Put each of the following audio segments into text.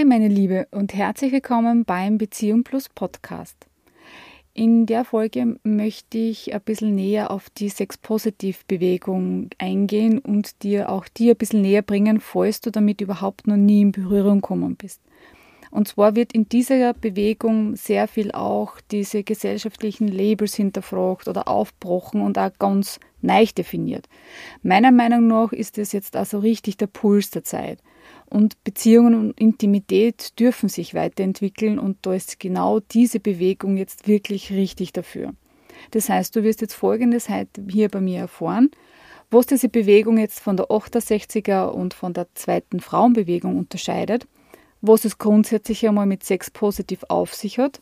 Hi meine Liebe und herzlich willkommen beim Beziehung Plus Podcast. In der Folge möchte ich ein bisschen näher auf die Sex-Positiv-Bewegung eingehen und dir auch die ein bisschen näher bringen, falls du damit überhaupt noch nie in Berührung gekommen bist. Und zwar wird in dieser Bewegung sehr viel auch diese gesellschaftlichen Labels hinterfragt oder aufbrochen und auch ganz neu definiert. Meiner Meinung nach ist es jetzt also richtig der Puls der Zeit. Und Beziehungen und Intimität dürfen sich weiterentwickeln und da ist genau diese Bewegung jetzt wirklich richtig dafür. Das heißt, du wirst jetzt Folgendes heute hier bei mir erfahren, was diese Bewegung jetzt von der 68er und von der zweiten Frauenbewegung unterscheidet, was es grundsätzlich einmal mit Sex positiv auf sich hat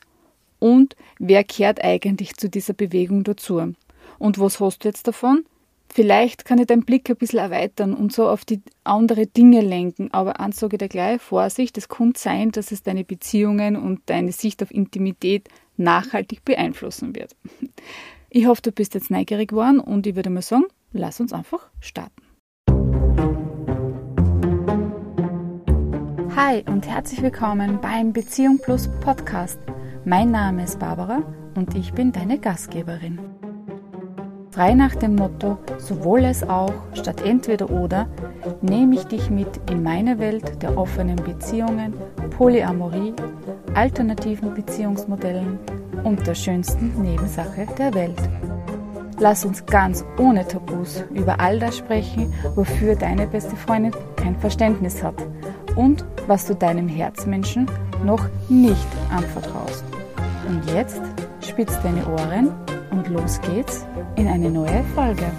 und wer kehrt eigentlich zu dieser Bewegung dazu. Und was hast du jetzt davon? Vielleicht kann ich deinen Blick ein bisschen erweitern und so auf die andere Dinge lenken, aber eins sage ich dir gleich, Vorsicht, es kann sein, dass es deine Beziehungen und deine Sicht auf Intimität nachhaltig beeinflussen wird. Ich hoffe, du bist jetzt neugierig geworden und ich würde mal sagen, lass uns einfach starten. Hi und herzlich willkommen beim Beziehung Plus Podcast. Mein Name ist Barbara und ich bin deine Gastgeberin. Frei nach dem Motto sowohl es auch statt entweder oder nehme ich dich mit in meine Welt der offenen Beziehungen, Polyamorie, alternativen Beziehungsmodellen und der schönsten Nebensache der Welt. Lass uns ganz ohne Tabus über all das sprechen, wofür deine beste Freundin kein Verständnis hat und was du deinem Herzmenschen noch nicht anvertraust. Und jetzt spitz deine Ohren und los geht's in eine neue Folge.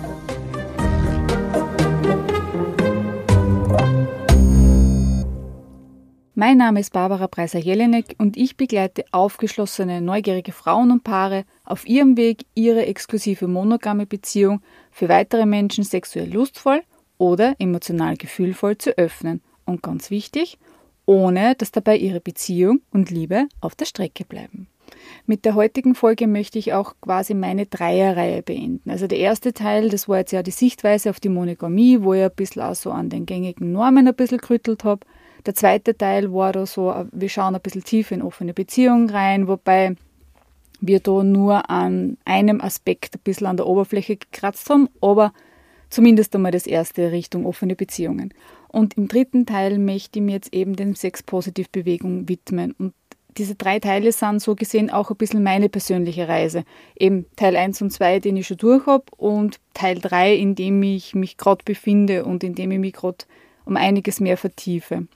Mein Name ist Barbara Preiser-Jelinek und ich begleite aufgeschlossene, neugierige Frauen und Paare auf ihrem Weg, ihre exklusive monogame Beziehung für weitere Menschen sexuell lustvoll oder emotional gefühlvoll zu öffnen. Und ganz wichtig, ohne dass dabei ihre Beziehung und Liebe auf der Strecke bleiben. Mit der heutigen Folge möchte ich auch quasi meine Dreierreihe beenden. Also der erste Teil, das war jetzt ja die Sichtweise auf die Monogamie, wo ich ein bisschen auch so an den gängigen Normen ein bisschen gerüttelt habe. Der zweite Teil war da so, wir schauen ein bisschen tiefer in offene Beziehungen rein, wobei wir da nur an einem Aspekt ein bisschen an der Oberfläche gekratzt haben, aber zumindest einmal das erste Richtung offene Beziehungen. Und im dritten Teil möchte ich mir jetzt eben den Sex-Positiv-Bewegung widmen. Und diese drei Teile sind so gesehen auch ein bisschen meine persönliche Reise. Eben Teil 1 und 2, den ich schon durch habe, und Teil 3, in dem ich mich gerade befinde und in dem ich mich gerade um einiges mehr vertiefe.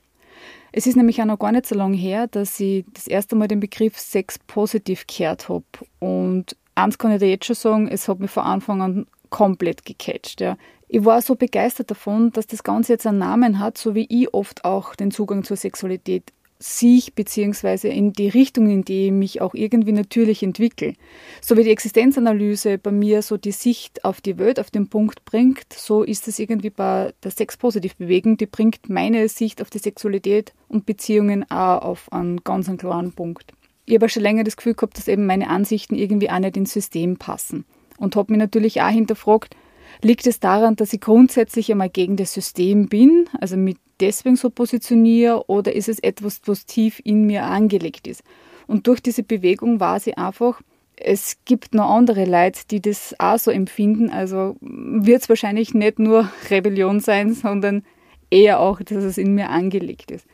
Es ist nämlich auch noch gar nicht so lange her, dass ich das erste Mal den Begriff Sex positiv gehört habe. Und eins kann ich dir jetzt schon sagen, es hat mich von Anfang an komplett gecatcht. Ja. Ich war so begeistert davon, dass das Ganze jetzt einen Namen hat, so wie ich oft auch den Zugang zur Sexualität sich beziehungsweise in die Richtung, in die ich mich auch irgendwie natürlich entwickle. So wie die Existenzanalyse bei mir so die Sicht auf die Welt auf den Punkt bringt, so ist es irgendwie bei der Sex-Positiv-Bewegung, die bringt meine Sicht auf die Sexualität und Beziehungen auch auf einen ganz einen klaren Punkt. Ich habe schon länger das Gefühl gehabt, dass eben meine Ansichten irgendwie auch nicht ins System passen. Und habe mich natürlich auch hinterfragt, liegt es daran, dass ich grundsätzlich einmal gegen das System bin, also mit deswegen so positioniere oder ist es etwas, was tief in mir angelegt ist? Und durch diese Bewegung war sie einfach, es gibt noch andere Leute, die das auch so empfinden. Also wird es wahrscheinlich nicht nur Rebellion sein, sondern eher auch, dass es in mir angelegt ist.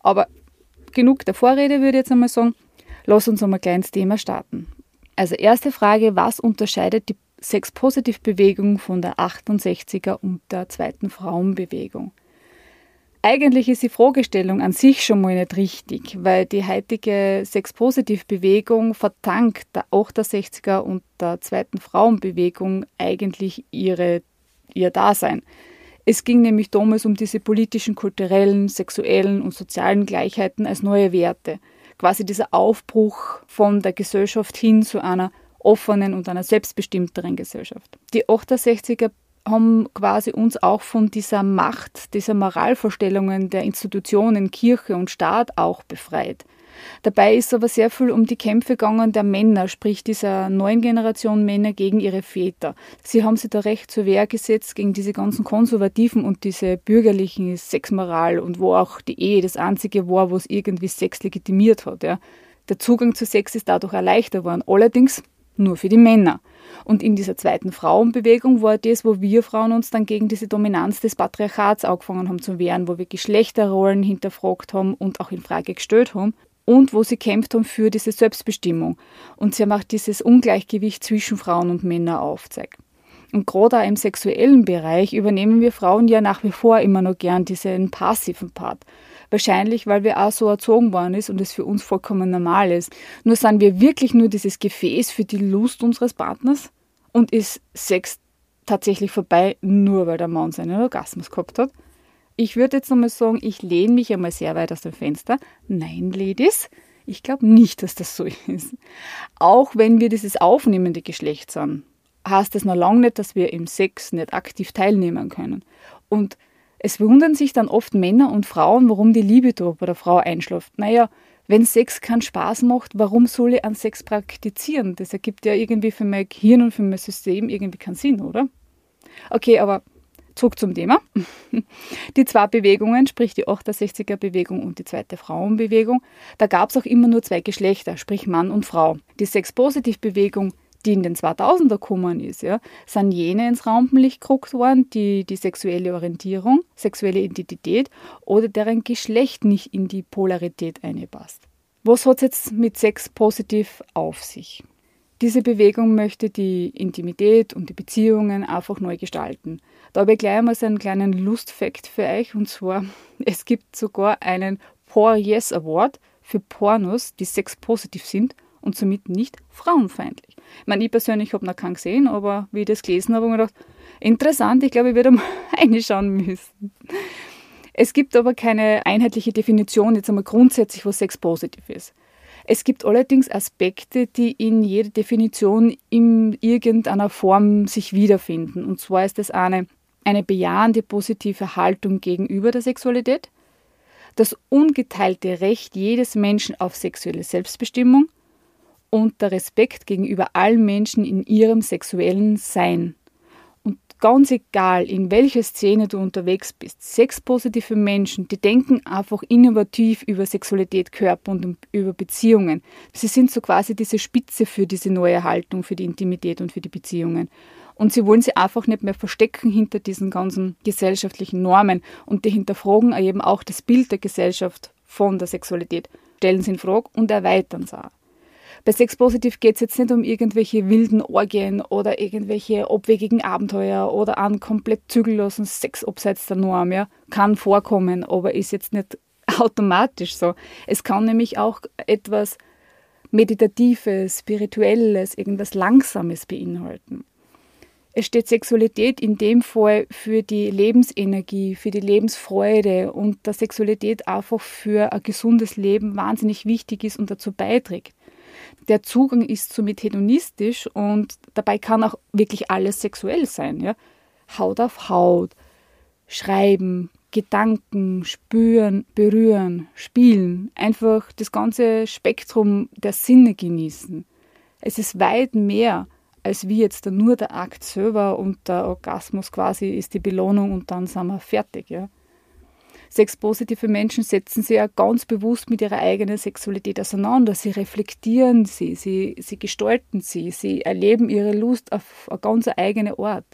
Aber genug der Vorrede, würde ich jetzt einmal sagen. Lass uns einmal gleich ins Thema starten. Also erste Frage, was unterscheidet die Sex-Positiv-Bewegung von der 68er und der zweiten Frauenbewegung? Eigentlich ist die Fragestellung an sich schon mal nicht richtig, weil die heutige Sex-Positiv-Bewegung verdankt der 68er und der zweiten Frauenbewegung eigentlich ihre, ihr Dasein. Es ging nämlich damals um diese politischen, kulturellen, sexuellen und sozialen Gleichheiten als neue Werte. Quasi dieser Aufbruch von der Gesellschaft hin zu einer offenen und einer selbstbestimmteren Gesellschaft. Die 68er haben quasi uns auch von dieser Macht, dieser Moralvorstellungen der Institutionen, Kirche und Staat auch befreit. Dabei ist aber sehr viel um die Kämpfe gegangen der Männer, sprich dieser neuen Generation Männer gegen ihre Väter. Sie haben sich da recht zur Wehr gesetzt gegen diese ganzen Konservativen und diese bürgerlichen Sexmoral und wo auch die Ehe das einzige war, wo es irgendwie Sex legitimiert hat. Ja. Der Zugang zu Sex ist dadurch erleichtert worden, allerdings nur für die Männer. Und in dieser zweiten Frauenbewegung war das, wo wir Frauen uns dann gegen diese Dominanz des Patriarchats angefangen haben zu wehren, wo wir Geschlechterrollen hinterfragt haben und auch in Frage gestellt haben und wo sie kämpft haben für diese Selbstbestimmung. Und sie haben auch dieses Ungleichgewicht zwischen Frauen und Männern aufzeigt. Und gerade auch im sexuellen Bereich übernehmen wir Frauen ja nach wie vor immer noch gern diesen passiven Part. Wahrscheinlich, weil wir auch so erzogen worden ist und es für uns vollkommen normal ist. Nur sind wir wirklich nur dieses Gefäß für die Lust unseres Partners und ist Sex tatsächlich vorbei, nur weil der Mann seinen Orgasmus gehabt hat. Ich würde jetzt nochmal sagen, ich lehne mich einmal sehr weit aus dem Fenster. Nein, Ladies, ich glaube nicht, dass das so ist. Auch wenn wir dieses aufnehmende Geschlecht sind, heißt das noch lange nicht, dass wir im Sex nicht aktiv teilnehmen können. Und es wundern sich dann oft Männer und Frauen, warum die Liebe bei der Frau einschläft. Naja, wenn Sex keinen Spaß macht, warum soll ich an Sex praktizieren? Das ergibt ja irgendwie für mein Gehirn und für mein System irgendwie keinen Sinn, oder? Okay, aber zurück zum Thema. Die zwei Bewegungen, sprich die 68er Bewegung und die zweite Frauenbewegung, da gab es auch immer nur zwei Geschlechter, sprich Mann und Frau. Die Sex-Positiv-Bewegung die in den 2000er gekommen ist, ja, sind jene ins Rampenlicht gerückt worden, die die sexuelle Orientierung, sexuelle Identität oder deren Geschlecht nicht in die Polarität einpasst. Was hat es jetzt mit Sex positiv auf sich? Diese Bewegung möchte die Intimität und die Beziehungen einfach neu gestalten. Da habe ich gleich einmal so einen kleinen Lustfakt für euch und zwar, es gibt sogar einen Por Yes Award für Pornos, die sexpositiv sind und somit nicht frauenfeindlich. Ich meine, ich persönlich habe noch keinen gesehen, aber wie ich das gelesen habe, habe ich mir gedacht, interessant, ich glaube, ich werde mal reinschauen müssen. Es gibt aber keine einheitliche Definition jetzt einmal grundsätzlich, was Sex positiv ist. Es gibt allerdings Aspekte, die in jeder Definition in irgendeiner Form sich wiederfinden. Und zwar ist das eine, eine bejahende positive Haltung gegenüber der Sexualität, das ungeteilte Recht jedes Menschen auf sexuelle Selbstbestimmung, und der Respekt gegenüber allen Menschen in ihrem sexuellen Sein. Und ganz egal, in welcher Szene du unterwegs bist, sexpositive Menschen, die denken einfach innovativ über Sexualität, Körper und über Beziehungen. Sie sind so quasi diese Spitze für diese neue Haltung, für die Intimität und für die Beziehungen. Und sie wollen sie einfach nicht mehr verstecken hinter diesen ganzen gesellschaftlichen Normen und die hinterfragen eben auch das Bild der Gesellschaft von der Sexualität, stellen sie in Frage und erweitern es auch. Bei Sex Positiv geht es jetzt nicht um irgendwelche wilden Orgien oder irgendwelche abwegigen Abenteuer oder einen komplett zügellosen Sex abseits der Norm. Ja. Kann vorkommen, aber ist jetzt nicht automatisch so. Es kann nämlich auch etwas Meditatives, Spirituelles, irgendwas Langsames beinhalten. Es steht Sexualität in dem Fall für die Lebensenergie, für die Lebensfreude und dass Sexualität einfach für ein gesundes Leben wahnsinnig wichtig ist und dazu beiträgt der Zugang ist somit hedonistisch und dabei kann auch wirklich alles sexuell sein. Ja? Haut auf Haut, schreiben, Gedanken, spüren, berühren, spielen, einfach das ganze Spektrum der Sinne genießen. Es ist weit mehr als wie jetzt nur der Akt selber und der Orgasmus quasi ist die Belohnung und dann sind wir fertig. Ja? Sexpositive Menschen setzen sich ja ganz bewusst mit ihrer eigenen Sexualität auseinander. Sie reflektieren sie, sie, sie gestalten sie, sie erleben ihre Lust auf eine ganz eigene Art.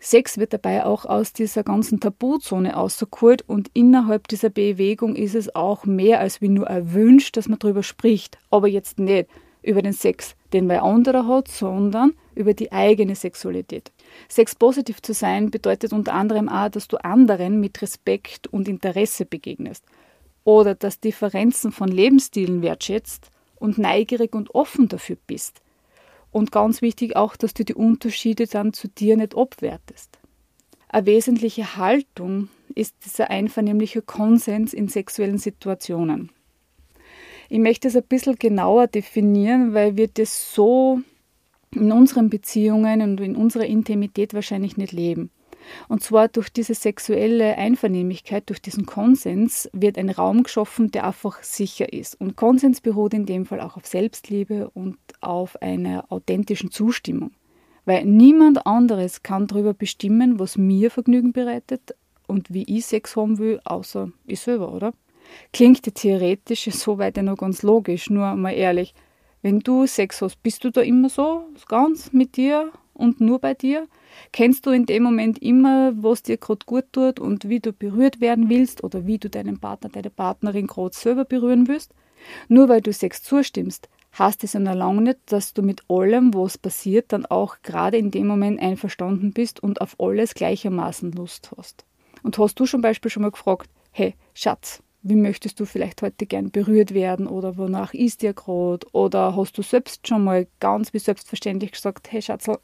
Sex wird dabei auch aus dieser ganzen Tabuzone ausgeholt und innerhalb dieser Bewegung ist es auch mehr als wie nur erwünscht, dass man darüber spricht, aber jetzt nicht über den Sex, den wer anderer hat, sondern über die eigene Sexualität. Sexpositiv zu sein bedeutet unter anderem auch, dass du anderen mit Respekt und Interesse begegnest oder dass Differenzen von Lebensstilen wertschätzt und neugierig und offen dafür bist. Und ganz wichtig auch, dass du die Unterschiede dann zu dir nicht abwertest. Eine wesentliche Haltung ist dieser einvernehmliche Konsens in sexuellen Situationen. Ich möchte es ein bisschen genauer definieren, weil wir das so in unseren Beziehungen und in unserer Intimität wahrscheinlich nicht leben. Und zwar durch diese sexuelle Einvernehmlichkeit, durch diesen Konsens wird ein Raum geschaffen, der einfach sicher ist. Und Konsens beruht in dem Fall auch auf Selbstliebe und auf einer authentischen Zustimmung. Weil niemand anderes kann darüber bestimmen, was mir Vergnügen bereitet und wie ich Sex haben will, außer ich selber, oder? Klingt theoretisch soweit ja noch ganz logisch, nur mal ehrlich. Wenn du Sex hast, bist du da immer so, ganz mit dir und nur bei dir? Kennst du in dem Moment immer, was dir gerade gut tut und wie du berührt werden willst oder wie du deinen Partner, deine Partnerin gerade selber berühren willst? Nur weil du Sex zustimmst, heißt es ja noch lange nicht, dass du mit allem, was passiert, dann auch gerade in dem Moment einverstanden bist und auf alles gleichermaßen Lust hast. Und hast du zum Beispiel schon mal gefragt, hey, Schatz, wie möchtest du vielleicht heute gern berührt werden oder wonach ist dir gerade? Oder hast du selbst schon mal ganz wie selbstverständlich gesagt, hey Schatzl,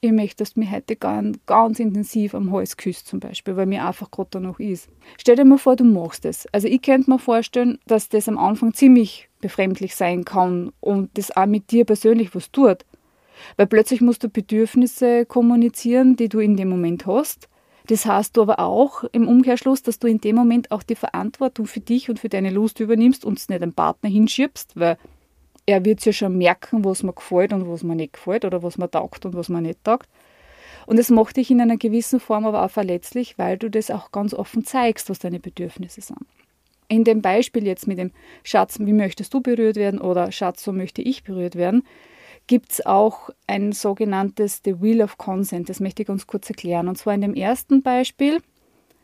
ich möchte, dass du mich heute ganz, ganz intensiv am Hals küsst zum Beispiel, weil mir einfach gerade da noch ist. Stell dir mal vor, du machst es. Also ich könnte mir vorstellen, dass das am Anfang ziemlich befremdlich sein kann und das auch mit dir persönlich was tut. Weil plötzlich musst du Bedürfnisse kommunizieren, die du in dem Moment hast. Das heißt du aber auch im Umkehrschluss, dass du in dem Moment auch die Verantwortung für dich und für deine Lust übernimmst und es nicht dem Partner hinschiebst, weil er wird ja schon merken, was mir gefällt und was mir nicht gefällt oder was mir taugt und was mir nicht taugt. Und es macht dich in einer gewissen Form aber auch verletzlich, weil du das auch ganz offen zeigst, was deine Bedürfnisse sind. In dem Beispiel jetzt mit dem Schatz, wie möchtest du berührt werden oder Schatz, so möchte ich berührt werden, gibt es auch ein sogenanntes The Wheel of Consent. Das möchte ich ganz kurz erklären. Und zwar in dem ersten Beispiel,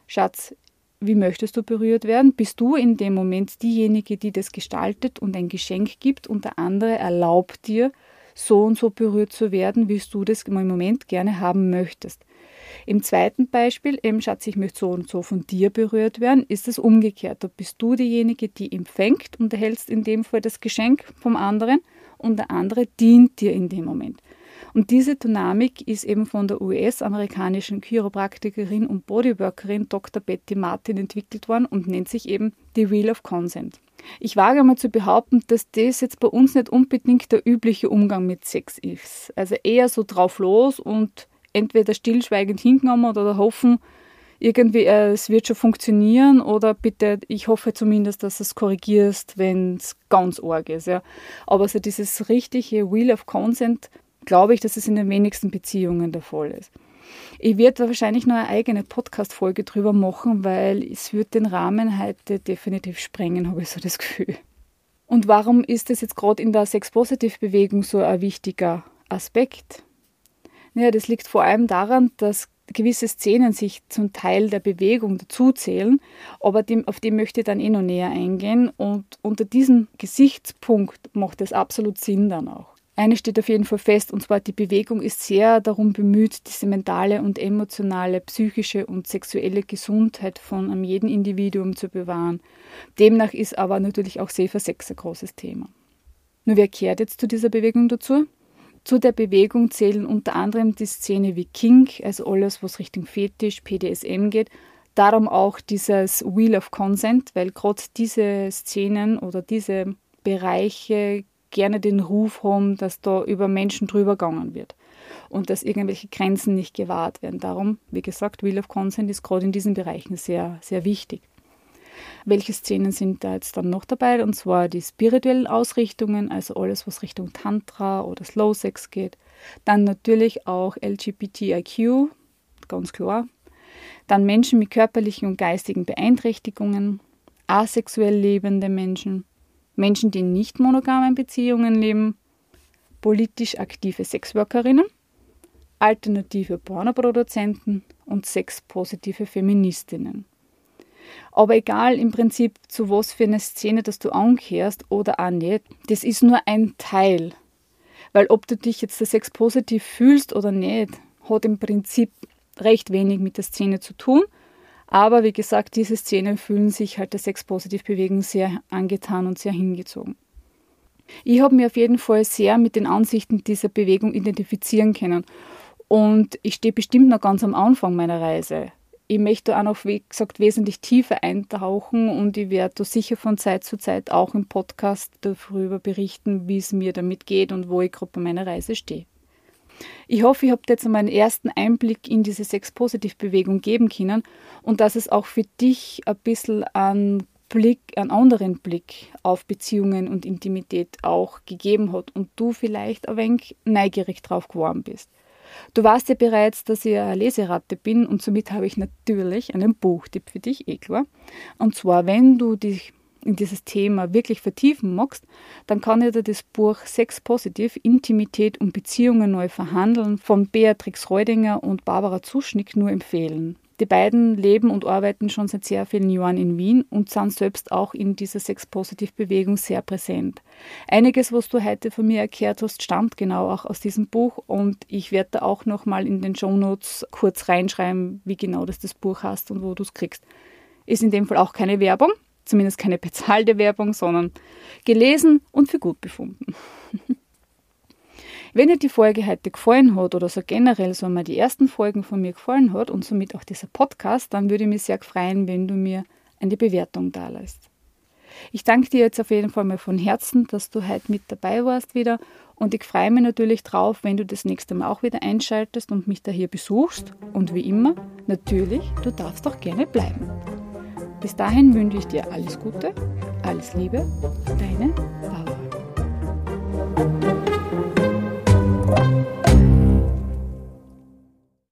Schatz, wie möchtest du berührt werden? Bist du in dem Moment diejenige, die das gestaltet und ein Geschenk gibt und der andere erlaubt dir, so und so berührt zu werden, wie du das im Moment gerne haben möchtest. Im zweiten Beispiel, eben Schatz, ich möchte so und so von dir berührt werden, ist es umgekehrt. Da bist du diejenige, die empfängt und erhältst in dem Fall das Geschenk vom anderen und der andere dient dir in dem Moment. Und diese Dynamik ist eben von der US-amerikanischen Chiropraktikerin und Bodyworkerin Dr. Betty Martin entwickelt worden und nennt sich eben The Wheel of Consent. Ich wage mal zu behaupten, dass das jetzt bei uns nicht unbedingt der übliche Umgang mit Sex ist. Also eher so drauf los und entweder stillschweigend hingenommen oder hoffen, irgendwie, äh, es wird schon funktionieren oder bitte, ich hoffe zumindest, dass du es korrigierst, wenn es ganz arg ist. Ja. Aber so dieses richtige Wheel of Consent glaube ich, dass es in den wenigsten Beziehungen der Fall ist. Ich werde wahrscheinlich noch eine eigene Podcast-Folge drüber machen, weil es wird den Rahmen heute definitiv sprengen, habe ich so das Gefühl. Und warum ist das jetzt gerade in der Sex-Positiv-Bewegung so ein wichtiger Aspekt? Naja, das liegt vor allem daran, dass gewisse Szenen sich zum Teil der Bewegung dazuzählen, aber dem, auf die möchte ich dann eh noch näher eingehen und unter diesem Gesichtspunkt macht es absolut Sinn dann auch. Eine steht auf jeden Fall fest, und zwar die Bewegung ist sehr darum bemüht, diese mentale und emotionale, psychische und sexuelle Gesundheit von jedem Individuum zu bewahren. Demnach ist aber natürlich auch Safer Sex ein großes Thema. Nur wer kehrt jetzt zu dieser Bewegung dazu? Zu der Bewegung zählen unter anderem die Szene wie Kink, also alles, was Richtung Fetisch, PDSM geht, darum auch dieses Wheel of Consent, weil gerade diese Szenen oder diese Bereiche gerne den Ruf haben, dass da über Menschen drüber gegangen wird und dass irgendwelche Grenzen nicht gewahrt werden. Darum, wie gesagt, Will of Consent ist gerade in diesen Bereichen sehr, sehr wichtig. Welche Szenen sind da jetzt dann noch dabei? Und zwar die spirituellen Ausrichtungen, also alles, was Richtung Tantra oder Slow Sex geht. Dann natürlich auch LGBTIQ, ganz klar. Dann Menschen mit körperlichen und geistigen Beeinträchtigungen, asexuell lebende Menschen, Menschen, die in nicht monogamen Beziehungen leben, politisch aktive Sexworkerinnen, alternative Pornoproduzenten und sexpositive Feministinnen. Aber egal im Prinzip, zu was für eine Szene, dass du ankehrst oder auch nicht, das ist nur ein Teil. Weil ob du dich jetzt sexpositiv fühlst oder nicht, hat im Prinzip recht wenig mit der Szene zu tun, aber wie gesagt, diese Szenen fühlen sich halt der Sex-Positiv-Bewegung sehr angetan und sehr hingezogen. Ich habe mich auf jeden Fall sehr mit den Ansichten dieser Bewegung identifizieren können. Und ich stehe bestimmt noch ganz am Anfang meiner Reise. Ich möchte auch noch, wie gesagt, wesentlich tiefer eintauchen und ich werde sicher von Zeit zu Zeit auch im Podcast darüber berichten, wie es mir damit geht und wo ich gerade bei meiner Reise stehe. Ich hoffe, ich habe dir jetzt einmal einen ersten Einblick in diese Sex-Positiv-Bewegung geben können und dass es auch für dich ein bisschen einen Blick, einen anderen Blick auf Beziehungen und Intimität auch gegeben hat und du vielleicht ein wenig neugierig drauf geworden bist. Du weißt ja bereits, dass ich eine Leseratte bin und somit habe ich natürlich einen Buchtipp für dich, eh klar. Und zwar, wenn du dich in dieses Thema wirklich vertiefen magst, dann kann ich dir das Buch Sex Positiv, Intimität und Beziehungen neu verhandeln von Beatrix Reudinger und Barbara Zuschnick nur empfehlen. Die beiden leben und arbeiten schon seit sehr vielen Jahren in Wien und sind selbst auch in dieser Sex-Positiv-Bewegung sehr präsent. Einiges, was du heute von mir erklärt hast, stammt genau auch aus diesem Buch und ich werde da auch nochmal in den Show Notes kurz reinschreiben, wie genau das das Buch hast und wo du es kriegst. Ist in dem Fall auch keine Werbung, zumindest keine bezahlte Werbung, sondern gelesen und für gut befunden. Wenn dir die Folge heute gefallen hat oder so generell so mal die ersten Folgen von mir gefallen hat und somit auch dieser Podcast, dann würde ich mich sehr freuen, wenn du mir eine Bewertung da lässt. Ich danke dir jetzt auf jeden Fall mal von Herzen, dass du heute mit dabei warst wieder und ich freue mich natürlich drauf, wenn du das nächste Mal auch wieder einschaltest und mich da hier besuchst und wie immer, natürlich, du darfst auch gerne bleiben. Bis dahin wünsche ich dir alles Gute, alles Liebe, deine Bauer.